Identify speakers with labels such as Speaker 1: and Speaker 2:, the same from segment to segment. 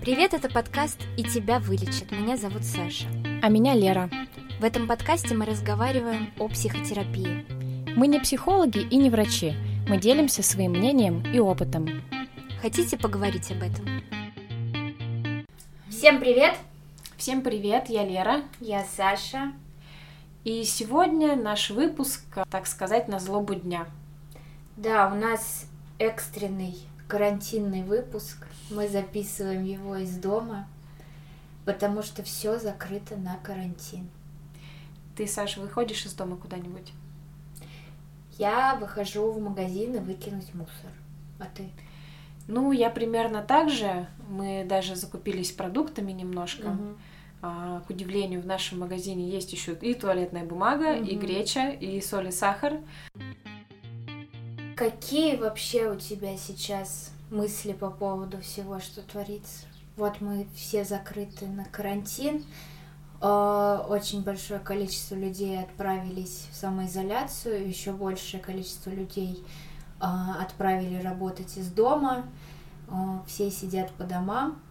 Speaker 1: Привет, это подкаст «И тебя вылечат». Меня зовут Саша.
Speaker 2: А меня Лера.
Speaker 1: В этом подкасте мы разговариваем о психотерапии.
Speaker 2: Мы не психологи и не врачи. Мы делимся своим мнением и опытом.
Speaker 1: Хотите поговорить об этом? Всем привет!
Speaker 2: Всем привет, я Лера.
Speaker 1: Я Саша.
Speaker 2: И сегодня наш выпуск, так сказать, на злобу дня.
Speaker 1: Да, у нас экстренный карантинный выпуск. Мы записываем его из дома, потому что все закрыто на карантин.
Speaker 2: Ты, Саша, выходишь из дома куда-нибудь?
Speaker 1: Я выхожу в магазин и выкинуть мусор. А ты?
Speaker 2: Ну, я примерно так же. Мы даже закупились продуктами немножко.
Speaker 1: Угу.
Speaker 2: А, к удивлению, в нашем магазине есть еще и туалетная бумага,
Speaker 1: Мгм.
Speaker 2: и греча, и соль и сахар.
Speaker 1: Какие вообще у тебя сейчас мысли по поводу всего, что творится? Вот мы все закрыты на карантин. Э, Очень большое количество людей отправились в самоизоляцию, еще большее количество людей э, отправили работать из дома. Э, Все сидят по домам.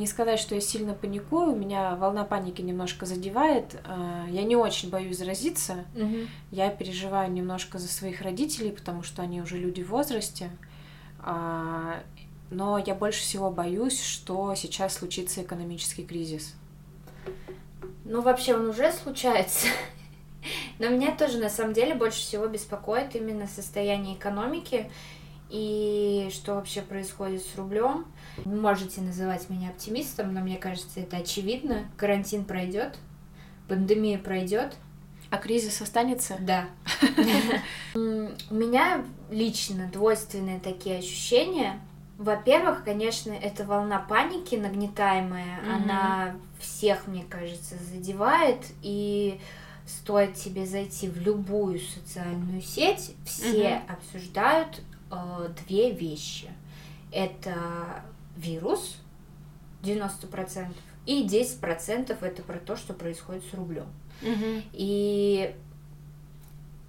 Speaker 2: Не сказать, что я сильно паникую, меня волна паники немножко задевает. А, Я не очень боюсь заразиться. Я переживаю немножко за своих родителей, потому что они уже люди в возрасте. А, Но я больше всего боюсь, что сейчас случится экономический кризис.
Speaker 1: Ну, вообще он уже случается. Но меня тоже на самом деле больше всего беспокоит именно состояние экономики и что вообще происходит с рублем. Вы можете называть меня оптимистом, но мне кажется, это очевидно. Карантин пройдет, пандемия пройдет.
Speaker 2: А кризис останется?
Speaker 1: Да. У меня лично двойственные такие ощущения. Во-первых, конечно, эта волна паники нагнетаемая, она всех, мне кажется, задевает. И стоит тебе зайти в любую социальную сеть, все обсуждают э, две вещи. Это вирус 90%, и 10% это про то, что происходит с рублем.
Speaker 2: Мгм.
Speaker 1: И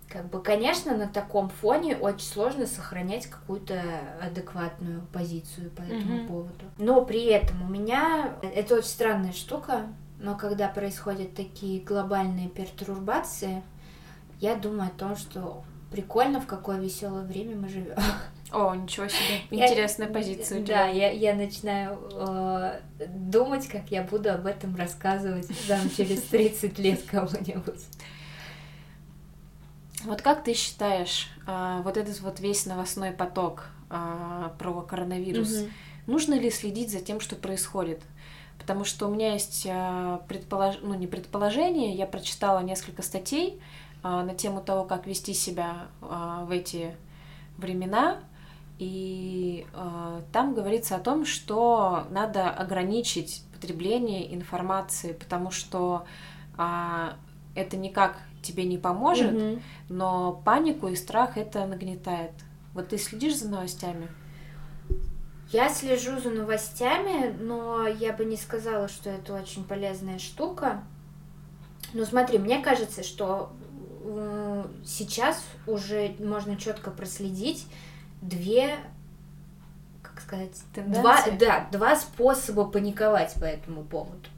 Speaker 1: как бы, конечно, на таком фоне очень сложно сохранять какую-то адекватную позицию по этому
Speaker 2: Мгм.
Speaker 1: поводу. Но при этом у меня это очень странная штука, но когда происходят такие глобальные пертурбации, я думаю о том, что прикольно, в какое веселое время мы живем.
Speaker 2: О, ничего себе.
Speaker 1: Я-
Speaker 2: Интересная позиция у
Speaker 1: Да, я, я начинаю э, думать, как я буду об этом рассказывать там, через 30 лет кому-нибудь.
Speaker 2: Вот как ты считаешь, а, вот этот вот весь новостной поток а, про коронавирус, нужно ли следить за тем, что происходит? Потому что у меня есть а, предполож... ну, не предположение, я прочитала несколько статей а, на тему того, как вести себя а, в эти времена, и а, там говорится о том, что надо ограничить потребление информации, потому что а, это никак тебе не поможет,
Speaker 1: Мгм.
Speaker 2: но панику и страх это нагнетает. Вот ты следишь за новостями?
Speaker 1: Я слежу за новостями, но я бы не сказала, что это очень полезная штука. Ну смотри, мне кажется, что э, сейчас уже можно четко проследить две, как сказать, два,
Speaker 2: Тенденции?
Speaker 1: да, два способа паниковать по этому поводу.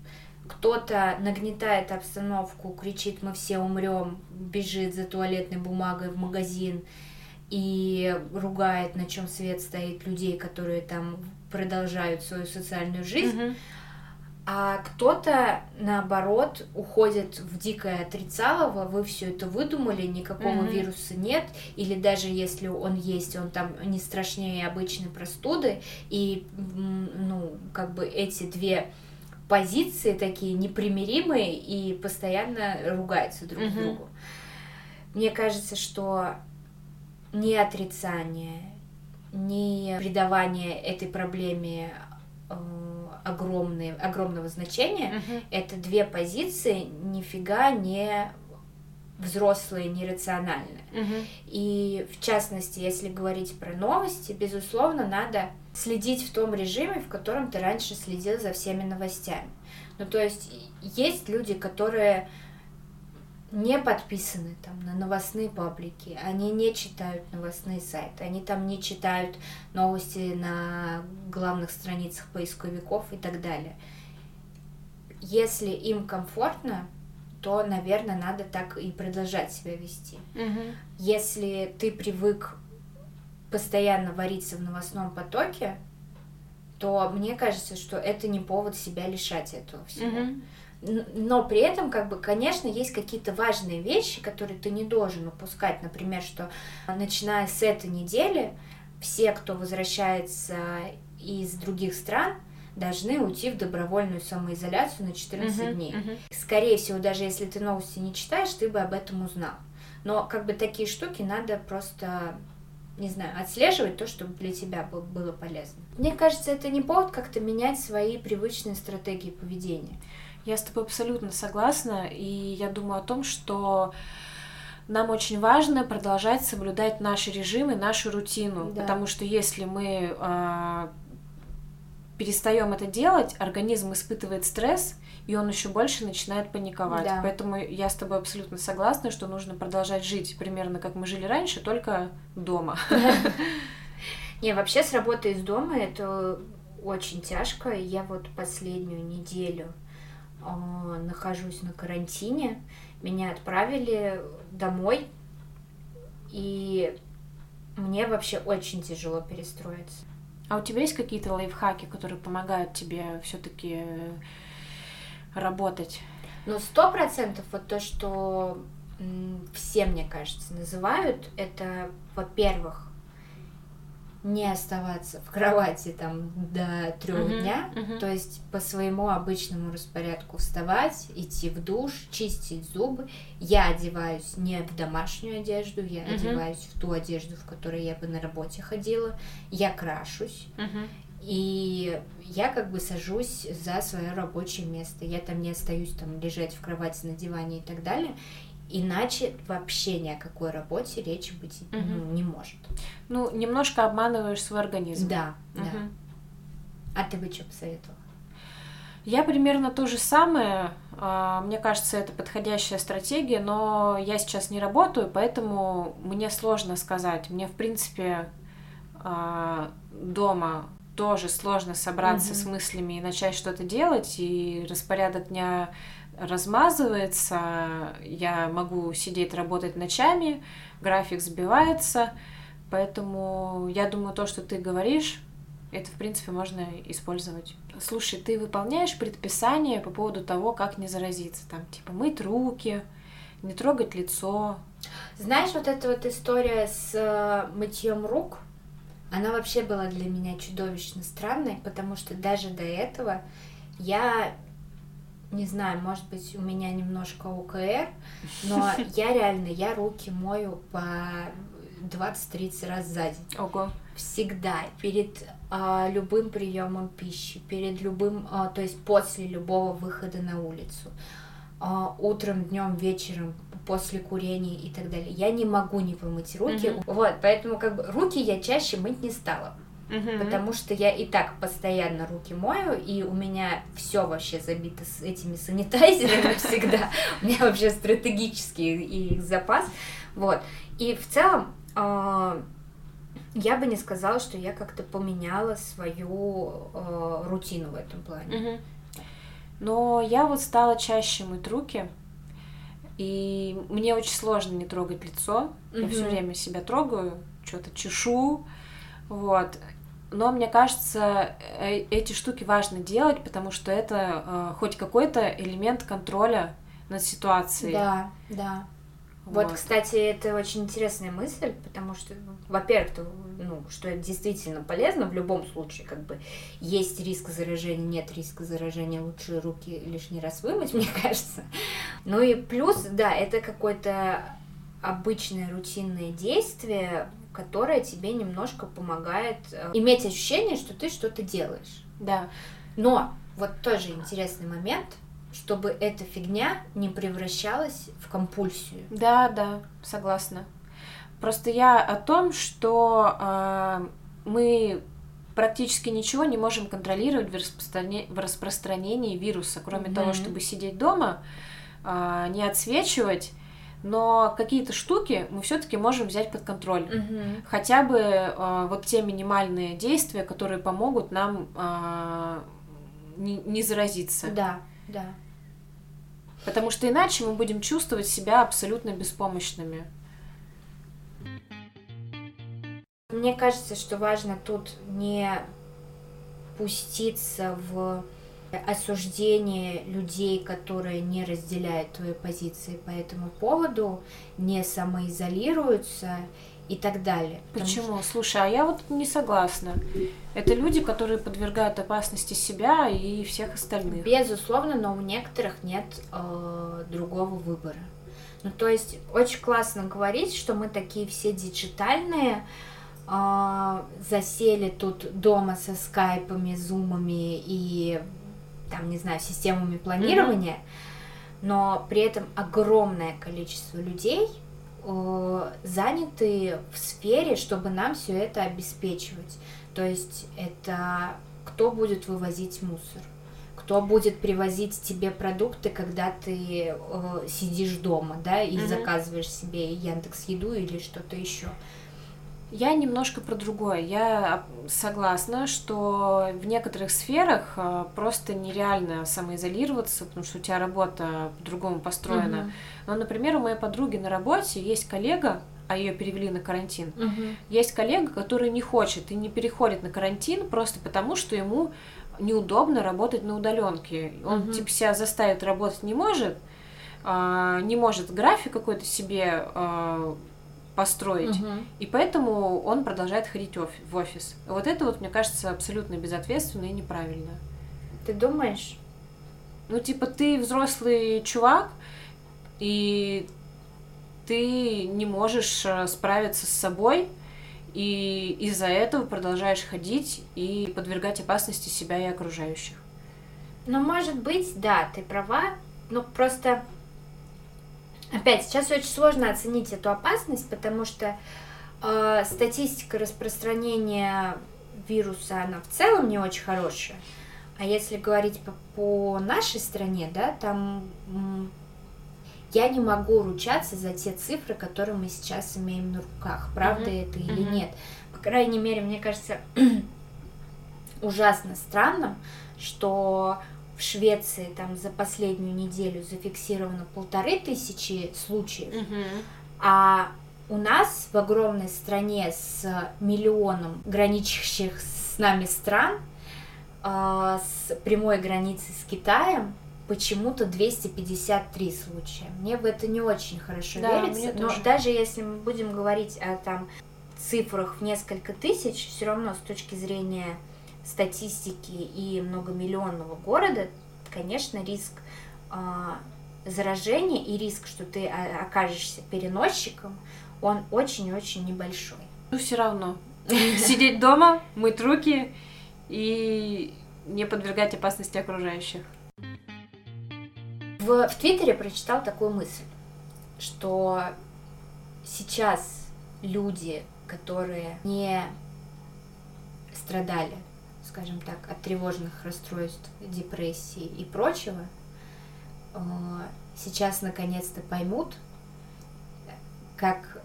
Speaker 1: Кто-то нагнетает обстановку, кричит, мы все умрем, бежит за туалетной бумагой в магазин и ругает, на чем свет стоит людей, которые там продолжают свою социальную жизнь.
Speaker 2: Мгм.
Speaker 1: А кто-то, наоборот, уходит в дикое отрицалово, вы все это выдумали, никакого
Speaker 2: Мгм.
Speaker 1: вируса нет, или даже если он есть, он там не страшнее обычной простуды, и, ну, как бы эти две позиции такие непримиримые и постоянно ругаются друг с
Speaker 2: Мгм.
Speaker 1: другу. Мне кажется, что ни отрицание, ни придавание этой проблеме э, огромные, огромного значения,
Speaker 2: Мгм.
Speaker 1: это две позиции нифига не взрослые, нерациональные.
Speaker 2: Мгм.
Speaker 1: И в частности, если говорить про новости, безусловно, надо следить в том режиме, в котором ты раньше следил за всеми новостями. Ну, то есть есть люди, которые не подписаны там на новостные паблики, они не читают новостные сайты, они там не читают новости на главных страницах поисковиков и так далее. Если им комфортно, то, наверное, надо так и продолжать себя вести.
Speaker 2: Угу.
Speaker 1: Если ты привык постоянно вариться в новостном потоке, то мне кажется, что это не повод себя лишать этого всего.
Speaker 2: Мгм.
Speaker 1: Но при этом, как бы, конечно, есть какие-то важные вещи, которые ты не должен упускать. Например, что начиная с этой недели все, кто возвращается из других стран, должны уйти в добровольную самоизоляцию на 14
Speaker 2: Мгм,
Speaker 1: дней.
Speaker 2: мгм.
Speaker 1: Скорее всего, даже если ты новости не читаешь, ты бы об этом узнал. Но как бы такие штуки надо просто, не знаю, отслеживать то, чтобы для тебя бы- было полезно. Мне кажется, это не повод как-то менять свои привычные стратегии поведения.
Speaker 2: Я с тобой абсолютно согласна, и я думаю о том, что нам очень важно продолжать соблюдать наши режимы, нашу рутину,
Speaker 1: Да.
Speaker 2: потому что если мы а, перестаем это делать, организм испытывает стресс, и он еще больше начинает паниковать.
Speaker 1: Да.
Speaker 2: Поэтому я с тобой абсолютно согласна, что нужно продолжать жить примерно как мы жили раньше, только дома.
Speaker 1: Не, вообще с работы из дома это очень тяжко. Я вот последнюю неделю а, нахожусь на карантине. Меня отправили домой, и мне вообще очень тяжело перестроиться.
Speaker 2: А у тебя есть какие-то лайфхаки, которые помогают тебе все-таки работать?
Speaker 1: Но сто процентов вот то, что все, мне кажется, называют, это, во-первых, не оставаться в кровати там до трех
Speaker 2: Мгм,
Speaker 1: дня,
Speaker 2: мгм.
Speaker 1: то есть по своему обычному распорядку вставать, идти в душ, чистить зубы. Я одеваюсь не в домашнюю одежду, я
Speaker 2: Мгм.
Speaker 1: одеваюсь в ту одежду, в которой я бы на работе ходила. Я крашусь, и я как бы сажусь за свое рабочее место. Я там не остаюсь там лежать в кровати на диване и так далее. Иначе вообще ни о какой работе речи быть ну,
Speaker 2: Мгм.
Speaker 1: не может.
Speaker 2: Ну, немножко обманываешь свой организм.
Speaker 1: Да, да.
Speaker 2: Мгм.
Speaker 1: А ты бы что посоветовала?
Speaker 2: Я примерно то же самое. А, Мне кажется, это подходящая стратегия, но я сейчас не работаю, поэтому мне сложно сказать. Мне, в принципе, а, дома тоже сложно собраться
Speaker 1: Мгм.
Speaker 2: с мыслями и начать что-то делать, и распорядок дня размазывается, я могу сидеть работать ночами, график сбивается, поэтому я думаю, то, что ты говоришь, это, в принципе, можно использовать. Слушай, ты выполняешь предписание по поводу того, как не заразиться? Там, типа, мыть руки, не трогать лицо.
Speaker 1: Знаешь, вот эта вот история с э, мытьем рук, она вообще была для меня чудовищно странной, потому что даже до этого я, не знаю, может быть, у меня немножко ОКР, но я реально, я руки мою по 20-30 раз за день.
Speaker 2: Ого.
Speaker 1: Всегда, перед а, любым приемом пищи, перед любым, а, то есть после любого выхода на улицу, а, утром, днем, вечером, после курения и так далее. Я не могу не помыть руки.
Speaker 2: Мгм.
Speaker 1: Вот, поэтому как бы руки я чаще мыть не стала,
Speaker 2: Мгм.
Speaker 1: потому что я и так постоянно руки мою, и у меня все вообще забито с этими санитайзерами всегда. У меня вообще стратегический их запас. Вот. И в целом а, я бы не сказала, что я как-то поменяла свою э, рутину в этом плане.
Speaker 2: Но я вот стала чаще мыть руки, и мне очень сложно не трогать лицо. Я все время себя трогаю, что-то чешу, вот. Но мне кажется, э- эти штуки важно делать, потому что это э, хоть какой-то элемент контроля над ситуацией.
Speaker 1: Да, да. Вот. кстати, это очень интересная мысль, потому что, ну, во-первых, ну, что это действительно полезно в любом случае, как бы есть риск заражения, нет риска заражения, лучше руки лишний раз вымыть, мне кажется. Ну и плюс, да, это какое-то обычное рутинное действие, которое тебе немножко помогает э, иметь ощущение, что ты что-то делаешь.
Speaker 2: Да.
Speaker 1: Но вот тоже интересный момент, чтобы эта фигня не превращалась в компульсию.
Speaker 2: Да, да, согласна. Просто я о том, что э, мы практически ничего не можем контролировать в, распростране- в распространении вируса, кроме
Speaker 1: Мгм.
Speaker 2: того, чтобы сидеть дома, э, не отсвечивать но какие-то штуки мы все-таки можем взять под контроль.
Speaker 1: Угу.
Speaker 2: Хотя бы э, вот те минимальные действия, которые помогут нам э, не, не заразиться.
Speaker 1: Да, да.
Speaker 2: Потому что иначе мы будем чувствовать себя абсолютно беспомощными.
Speaker 1: Мне кажется, что важно тут не пуститься в осуждение людей, которые не разделяют твои позиции по этому поводу, не самоизолируются и так далее.
Speaker 2: Почему? Что... Слушай, а я вот не согласна. Это люди, которые подвергают опасности себя и всех остальных.
Speaker 1: Безусловно, но у некоторых нет э, другого выбора. Ну, то есть, очень классно говорить, что мы такие все диджитальные, э, засели тут дома со скайпами, зумами и, там, не знаю, системами планирования, mm-hmm. но при этом огромное количество людей – Э, заняты в сфере, чтобы нам все это обеспечивать. То есть это кто будет вывозить мусор, кто будет привозить тебе продукты, когда ты э, сидишь дома, да, и mm-hmm. заказываешь себе Яндекс Еду или что-то еще.
Speaker 2: Я немножко про другое. Я согласна, что в некоторых сферах э, просто нереально самоизолироваться, потому что у тебя работа по-другому построена. Угу. Но, например, у моей подруги на работе есть коллега, а ее перевели на карантин.
Speaker 1: Угу.
Speaker 2: Есть коллега, который не хочет и не переходит на карантин просто потому, что ему неудобно работать на удаленке. Он угу. типа себя заставить работать не может, а, не может график какой-то себе а, построить.
Speaker 1: Угу.
Speaker 2: И поэтому он продолжает ходить в офис. Вот это вот, мне кажется, абсолютно безответственно и неправильно.
Speaker 1: Ты думаешь?
Speaker 2: Ну, типа, ты взрослый чувак, и ты не можешь э, справиться с собой, и из-за этого продолжаешь ходить и подвергать опасности себя и окружающих.
Speaker 1: Ну, может быть, да, ты права. Ну, просто Опять, сейчас очень сложно оценить эту опасность, потому что э, статистика распространения вируса, она в целом не очень хорошая. А если говорить по, по нашей стране, да, там я не могу ручаться за те цифры, которые мы сейчас имеем на руках. Правда mm-hmm. это или mm-hmm. нет? По крайней мере, мне кажется, ужасно странным, что Швеции там за последнюю неделю зафиксировано полторы тысячи случаев,
Speaker 2: угу.
Speaker 1: а у нас в огромной стране с миллионом граничащих с нами стран, э, с прямой границей с Китаем, почему-то 253 случая. Мне в это не очень хорошо
Speaker 2: да,
Speaker 1: верится, но
Speaker 2: тоже.
Speaker 1: даже если мы будем говорить о там цифрах в несколько тысяч, все равно с точки зрения статистики и многомиллионного города, конечно, риск э, заражения и риск, что ты окажешься переносчиком, он очень-очень небольшой.
Speaker 2: Ну, все равно. Сидеть дома, мыть руки и не подвергать опасности окружающих.
Speaker 1: В, в Твиттере прочитал такую мысль, что сейчас люди, которые не страдали скажем так, от тревожных расстройств, депрессии и прочего, э, сейчас наконец-то поймут, как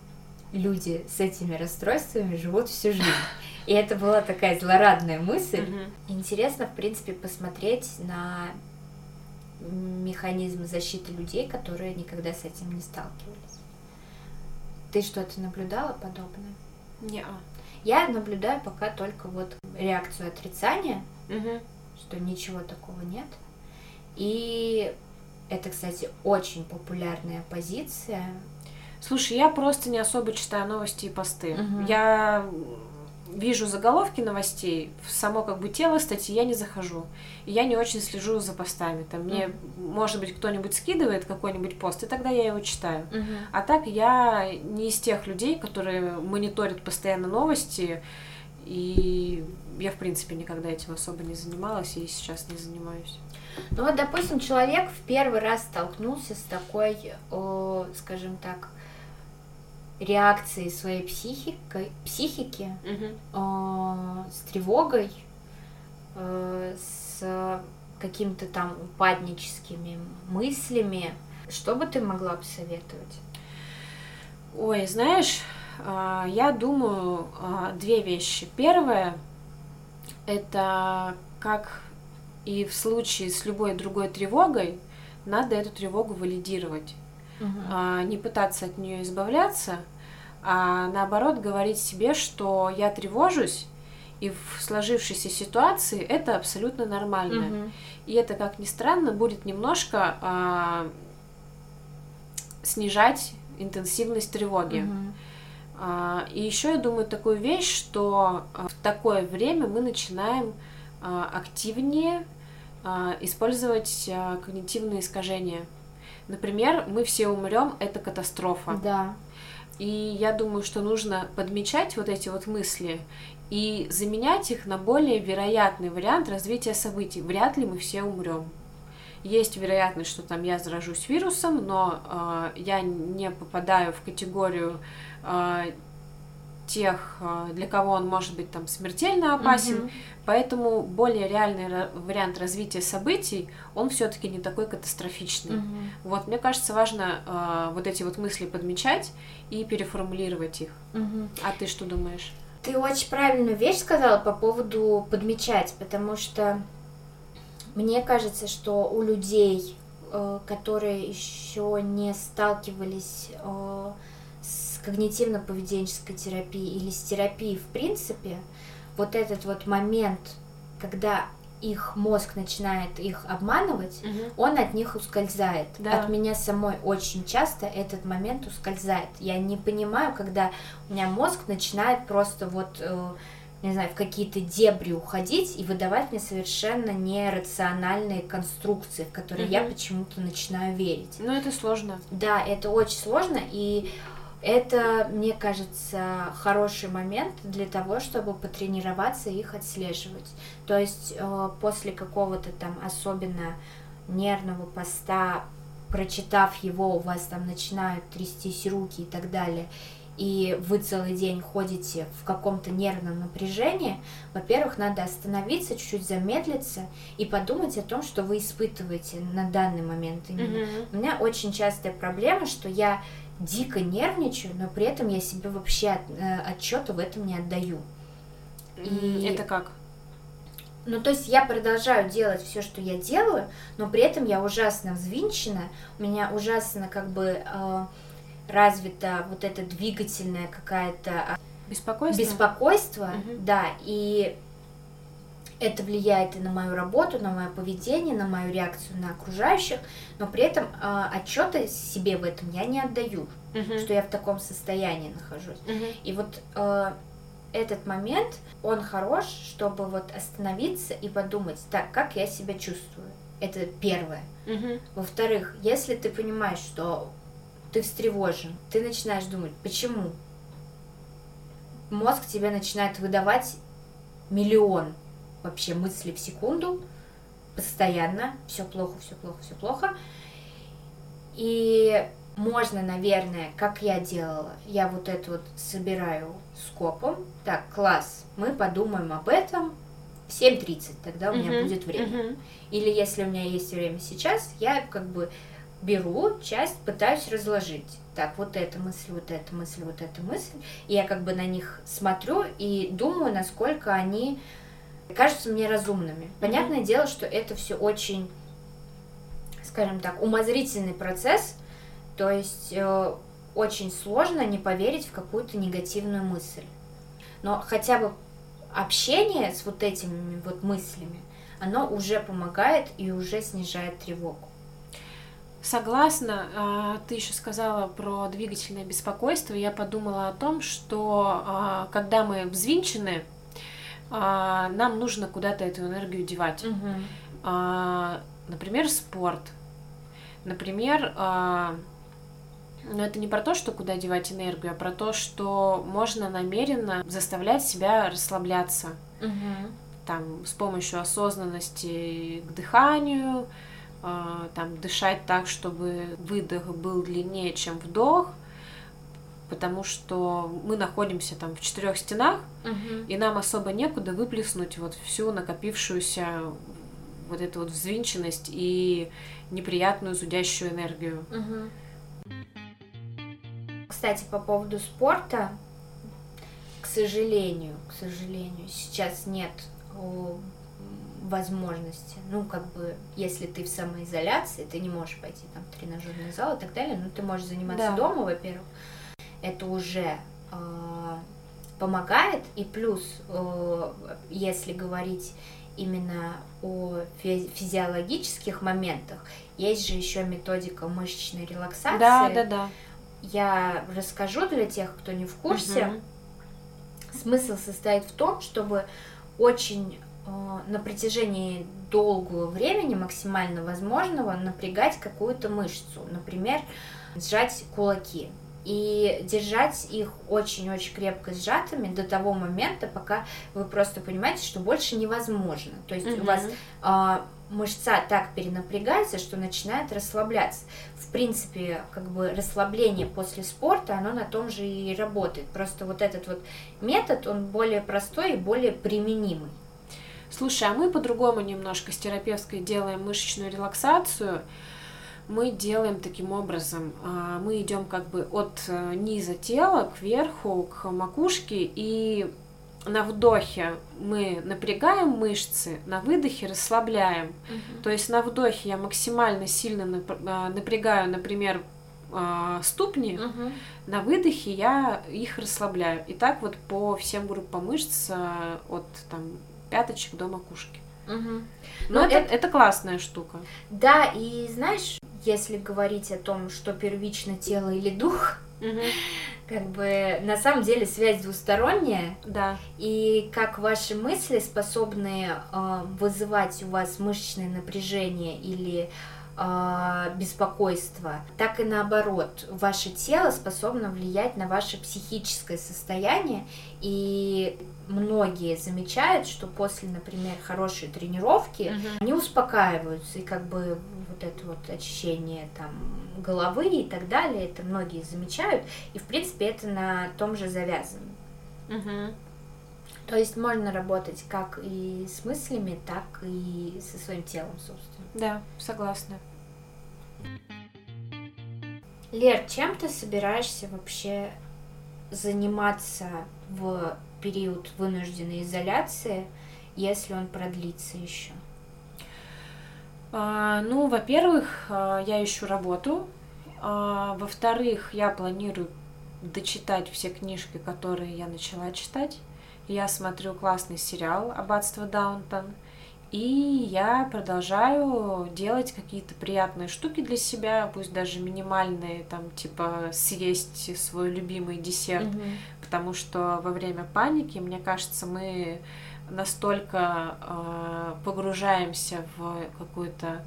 Speaker 1: люди с этими расстройствами живут всю жизнь. И это была такая злорадная мысль.
Speaker 2: Mm-hmm.
Speaker 1: Интересно, в принципе, посмотреть на механизмы защиты людей, которые никогда с этим не сталкивались. Ты что-то наблюдала подобное?
Speaker 2: Не.
Speaker 1: Я наблюдаю пока только вот реакцию отрицания,
Speaker 2: угу.
Speaker 1: что ничего такого нет. И это, кстати, очень популярная позиция.
Speaker 2: Слушай, я просто не особо читаю новости и посты.
Speaker 1: Угу.
Speaker 2: Я вижу заголовки новостей, в само как бы тело статьи я не захожу. И я не очень слежу за постами. Там мне, mm. может быть, кто-нибудь скидывает какой-нибудь пост, и тогда я его читаю.
Speaker 1: Mm-hmm.
Speaker 2: А так я не из тех людей, которые мониторят постоянно новости. И я, в принципе, никогда этим особо не занималась и сейчас не занимаюсь.
Speaker 1: Ну вот, допустим, человек в первый раз столкнулся с такой, о, скажем так, реакцией своей психикой, психики,
Speaker 2: угу.
Speaker 1: э, с тревогой, э, с какими-то там упадническими мыслями. Что бы ты могла посоветовать?
Speaker 2: Ой, знаешь, а, я думаю а, две вещи. Первое – это как и в случае с любой другой тревогой, надо эту тревогу валидировать. Угу. Не пытаться от нее избавляться, а наоборот говорить себе, что я тревожусь, и в сложившейся ситуации это абсолютно нормально. Угу. И это, как ни странно, будет немножко а, снижать интенсивность тревоги. Угу. А, и еще я думаю такую вещь, что а, в такое время мы начинаем а, активнее а, использовать а, когнитивные искажения. Например, мы все умрем, это катастрофа.
Speaker 1: Да.
Speaker 2: И я думаю, что нужно подмечать вот эти вот мысли и заменять их на более вероятный вариант развития событий. Вряд ли мы все умрем. Есть вероятность, что там я заражусь вирусом, но э, я не попадаю в категорию э, тех, э, для кого он может быть там смертельно опасен. Mm-hmm. Поэтому более реальный вариант развития событий, он все-таки не такой катастрофичный. Mm-hmm. Вот, мне кажется, важно э, вот эти вот мысли подмечать и переформулировать их. Mm-hmm. А ты что думаешь?
Speaker 1: Ты очень правильную вещь сказала по поводу подмечать, потому что мне кажется, что у людей, э, которые еще не сталкивались э, когнитивно-поведенческой терапией или с терапией в принципе, вот этот вот момент, когда их мозг начинает их обманывать, угу. он от них ускользает. Да. От меня самой очень часто этот момент ускользает. Я не понимаю, когда у меня мозг начинает просто вот, э, не знаю, в какие-то дебри уходить и выдавать мне совершенно нерациональные конструкции, в которые угу. я почему-то начинаю верить.
Speaker 2: Ну, это сложно.
Speaker 1: Да, это очень сложно, и это, мне кажется, хороший момент для того, чтобы потренироваться их отслеживать. То есть э, после какого-то там особенно нервного поста, прочитав его, у вас там начинают трястись руки и так далее, и вы целый день ходите в каком-то нервном напряжении, во-первых, надо остановиться, чуть-чуть замедлиться и подумать о том, что вы испытываете на данный момент. Mm-hmm. У меня очень частая проблема, что я дико нервничаю, но при этом я себе вообще от, э, отчета в этом не отдаю.
Speaker 2: И... Это как?
Speaker 1: Ну, то есть я продолжаю делать все, что я делаю, но при этом я ужасно взвинчена, у меня ужасно как бы э, развита вот эта двигательная какая-то а,
Speaker 2: беспокойство,
Speaker 1: беспокойство угу. да, и это влияет и на мою работу, на мое поведение, на мою реакцию на окружающих, но при этом э, отчета себе в этом я не отдаю, uh-huh. что я в таком состоянии нахожусь. Uh-huh. И вот э, этот момент, он хорош, чтобы вот остановиться и подумать, так, как я себя чувствую. Это первое. Uh-huh. Во-вторых, если ты понимаешь, что ты встревожен, ты начинаешь думать, почему? Мозг тебе начинает выдавать миллион вообще мысли в секунду, постоянно, все плохо, все плохо, все плохо. И можно, наверное, как я делала, я вот это вот собираю скопом. Так, класс, мы подумаем об этом в 7.30, тогда у меня uh-huh, будет время. Uh-huh. Или если у меня есть время сейчас, я как бы беру часть, пытаюсь разложить. Так, вот эта мысль, вот эта мысль, вот эта мысль. И я как бы на них смотрю и думаю, насколько они кажутся мне разумными. Понятное mm-hmm. дело, что это все очень, скажем так, умозрительный процесс, то есть э, очень сложно не поверить в какую-то негативную мысль. Но хотя бы общение с вот этими вот мыслями, оно уже помогает и уже снижает тревогу.
Speaker 2: Согласна. А, ты еще сказала про двигательное беспокойство. Я подумала о том, что а, когда мы взвинчены, а, нам нужно куда-то эту энергию девать. Угу. Например, спорт. Например, но это не про то, что куда девать энергию, а про то, что можно намеренно заставлять себя расслабляться. Угу. Там с помощью осознанности к дыханию, там дышать так, чтобы выдох был длиннее, чем вдох потому что мы находимся там в четырех стенах, угу. и нам особо некуда выплеснуть вот всю накопившуюся вот эту вот взвинченность и неприятную зудящую энергию.
Speaker 1: Угу. кстати, по поводу спорта, к сожалению, к сожалению, сейчас нет возможности. Ну, как бы, если ты в самоизоляции, ты не можешь пойти там в тренажерный зал и так далее, но ты можешь заниматься да. дома, во-первых. Это уже э, помогает. И плюс, э, если говорить именно о физиологических моментах, есть же еще методика мышечной релаксации.
Speaker 2: Да, да, да.
Speaker 1: Я расскажу для тех, кто не в курсе. Угу. Смысл состоит в том, чтобы очень на протяжении долгого времени, максимально возможного, напрягать какую-то мышцу. Например, сжать кулаки. И держать их очень-очень крепко сжатыми до того момента, пока вы просто понимаете, что больше невозможно. То есть mm-hmm. у вас э, мышца так перенапрягается, что начинает расслабляться. В принципе, как бы расслабление после спорта, оно на том же и работает. Просто вот этот вот метод, он более простой и более применимый.
Speaker 2: Слушай, а мы по-другому немножко с терапевткой делаем мышечную релаксацию. Мы делаем таким образом, а, мы идем как бы от э, низа тела к верху, к макушке, и на вдохе мы напрягаем мышцы, на выдохе расслабляем. Угу. То есть на вдохе я максимально сильно а, напрягаю, например, а, ступни, угу. на выдохе я их расслабляю. И так вот по всем группам мышц от там пяточек до макушки. Угу. Но, это, это, это классная штука.
Speaker 1: Да, и знаешь, если говорить о том, что первично тело или дух, угу. как бы на самом деле связь двусторонняя.
Speaker 2: Да.
Speaker 1: И как ваши мысли способны э, вызывать у вас мышечное напряжение или э, беспокойство, так и наоборот, ваше тело способно влиять на ваше психическое состояние и многие замечают, что после, например, хорошей тренировки uh-huh. они успокаиваются, и как бы вот это вот очищение там головы и так далее, это многие замечают, и в принципе это на том же завязано. Uh-huh. То есть можно работать как и с мыслями, так и со своим телом, собственно.
Speaker 2: Да, согласна.
Speaker 1: Лер, чем ты собираешься вообще заниматься в период вынужденной изоляции, если он продлится еще?
Speaker 2: А, ну, во-первых, а, я ищу работу. А, во-вторых, я планирую дочитать все книжки, которые я начала читать. Я смотрю классный сериал «Аббатство Даунтон». И я продолжаю делать какие-то приятные штуки для себя, пусть даже минимальные, там, типа съесть свой любимый десерт, mm-hmm. потому что во время паники, мне кажется, мы настолько э, погружаемся в какое-то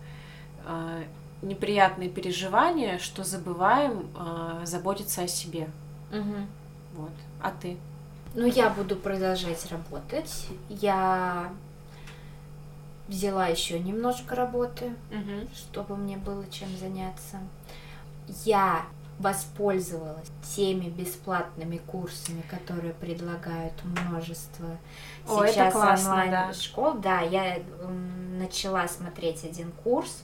Speaker 2: э, неприятные переживания, что забываем э, заботиться о себе.
Speaker 1: Mm-hmm.
Speaker 2: Вот. А ты?
Speaker 1: Ну, я буду продолжать работать. Я взяла еще немножко работы, угу. чтобы мне было чем заняться. Я воспользовалась теми бесплатными курсами, которые предлагают множество О, сейчас онлайн школ. Да. да, я начала смотреть один курс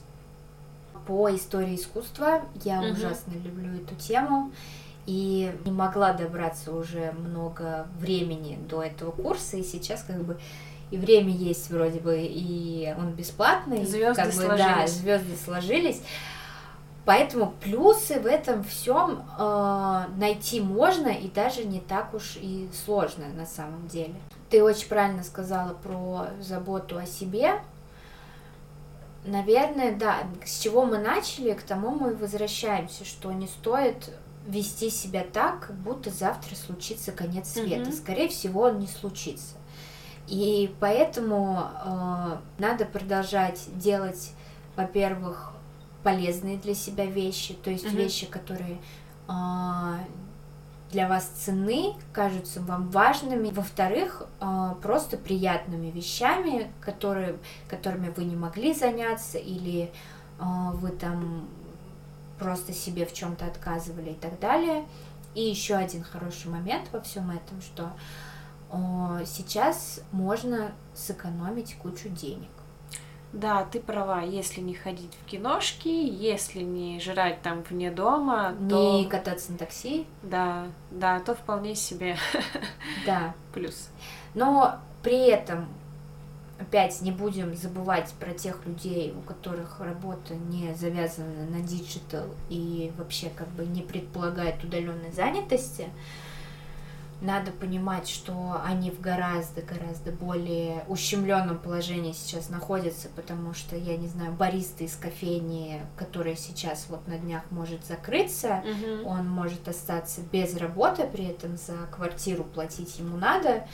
Speaker 1: по истории искусства. Я угу. ужасно люблю эту тему и не могла добраться уже много времени до этого курса, и сейчас как бы и время есть вроде бы, и он бесплатный.
Speaker 2: Звезды как бы, сложились.
Speaker 1: Да, звезды сложились. Поэтому плюсы в этом всем э, найти можно и даже не так уж и сложно на самом деле. Ты очень правильно сказала про заботу о себе. Наверное, да, с чего мы начали, к тому мы возвращаемся, что не стоит вести себя так, как будто завтра случится конец света. Mm-hmm. Скорее всего, он не случится. И поэтому э, надо продолжать делать, во-первых, полезные для себя вещи, то есть mm-hmm. вещи, которые э, для вас ценны, кажутся вам важными. Во-вторых, э, просто приятными вещами, которые, которыми вы не могли заняться, или э, вы там просто себе в чем-то отказывали и так далее. И еще один хороший момент во всем этом, что сейчас можно сэкономить кучу денег.
Speaker 2: Да, ты права. Если не ходить в киношки, если не жрать там вне дома,
Speaker 1: не то... кататься на такси.
Speaker 2: Да, да, то вполне себе.
Speaker 1: Да.
Speaker 2: Плюс.
Speaker 1: Но при этом опять не будем забывать про тех людей, у которых работа не завязана на digital и вообще как бы не предполагает удаленной занятости надо понимать, что они в гораздо-гораздо более ущемленном положении сейчас находятся, потому что, я не знаю, бариста из кофейни, которая сейчас вот на днях может закрыться, угу. он может остаться без работы, при этом за квартиру платить ему надо,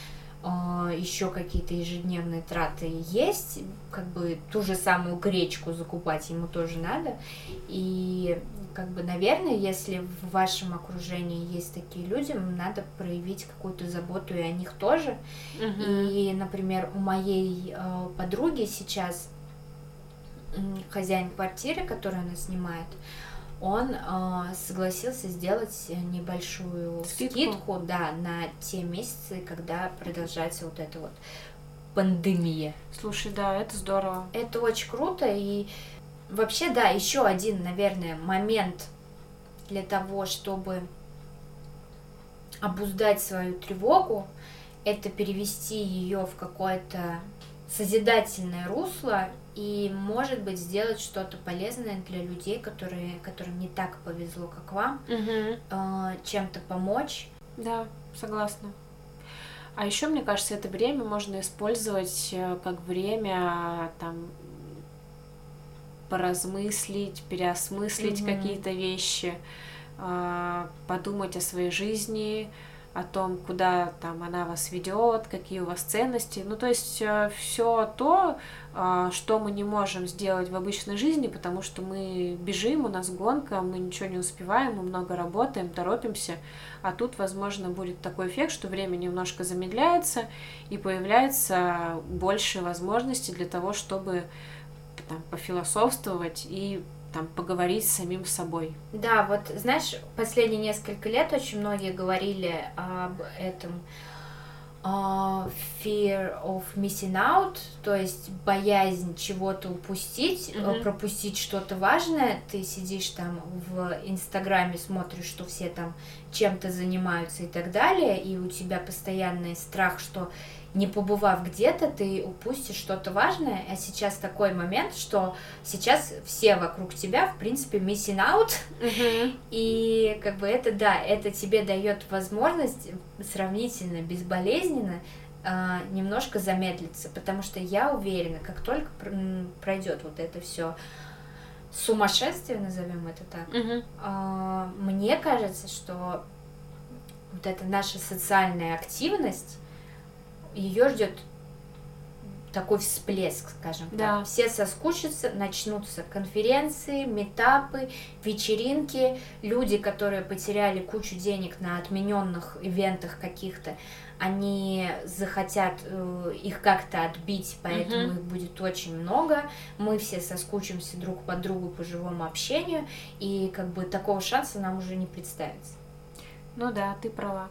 Speaker 1: а, еще какие-то ежедневные траты есть, как бы ту же самую гречку закупать ему тоже надо. И как бы, наверное, если в вашем окружении есть такие люди, надо проявить какую-то заботу и о них тоже. Uh-huh. И, например, у моей э, подруги сейчас хозяин квартиры, который она снимает, он э, согласился сделать небольшую скидку. скидку, да, на те месяцы, когда продолжается вот эта вот пандемия.
Speaker 2: Слушай, да, это здорово.
Speaker 1: Это очень круто и вообще, да, еще один, наверное, момент для того, чтобы обуздать свою тревогу, это перевести ее в какое-то созидательное русло и, может быть, сделать что-то полезное для людей, которые, которым не так повезло, как вам, угу. э, чем-то помочь.
Speaker 2: Да, согласна. А еще, мне кажется, это время можно использовать э, как время там поразмыслить, переосмыслить угу. какие-то вещи, э, подумать о своей жизни, о том, куда там она вас ведет, какие у вас ценности. Ну, то есть э, все то, э, что мы не можем сделать в обычной жизни, потому что мы бежим, у нас гонка, мы ничего не успеваем, мы много работаем, торопимся. А тут, возможно, будет такой эффект, что время немножко замедляется и появляется больше возможностей для того, чтобы там, пофилософствовать и там поговорить с самим собой.
Speaker 1: Да, вот знаешь, последние несколько лет очень многие говорили об этом uh, fear of missing out, то есть боязнь чего-то упустить, mm-hmm. пропустить что-то важное. Ты сидишь там в Инстаграме, смотришь, что все там чем-то занимаются и так далее, и у тебя постоянный страх, что не побывав где-то, ты упустишь что-то важное, а сейчас такой момент, что сейчас все вокруг тебя, в принципе, missing out, uh-huh. и как бы это, да, это тебе дает возможность сравнительно безболезненно э, немножко замедлиться, потому что я уверена, как только пройдет вот это все сумасшествие, назовем это так, э, мне кажется, что вот эта наша социальная активность ее ждет такой всплеск, скажем да. так. Все соскучатся, начнутся конференции, метапы, вечеринки, люди, которые потеряли кучу денег на отмененных ивентах каких-то, они захотят э, их как-то отбить, поэтому uh их будет очень много. Мы все соскучимся друг по другу по живому общению, и как бы такого шанса нам уже не представится.
Speaker 2: Ну да, ты права.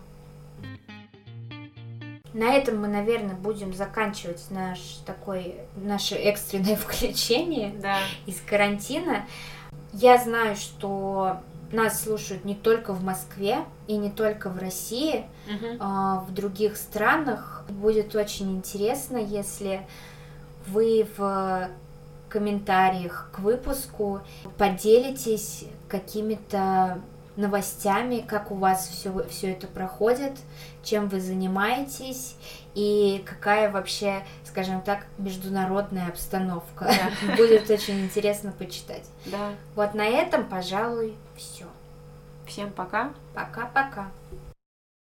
Speaker 1: На этом мы, наверное, будем заканчивать наш такой, наше экстренное включение да. из карантина. Я знаю, что нас слушают не только в Москве и не только в России, угу. а в других странах. Будет очень интересно, если вы в комментариях к выпуску поделитесь какими-то новостями, как у вас все, все это проходит, чем вы занимаетесь и какая вообще, скажем так, международная обстановка. Да. Будет очень интересно почитать.
Speaker 2: Да.
Speaker 1: Вот на этом, пожалуй, все.
Speaker 2: Всем пока.
Speaker 1: Пока-пока.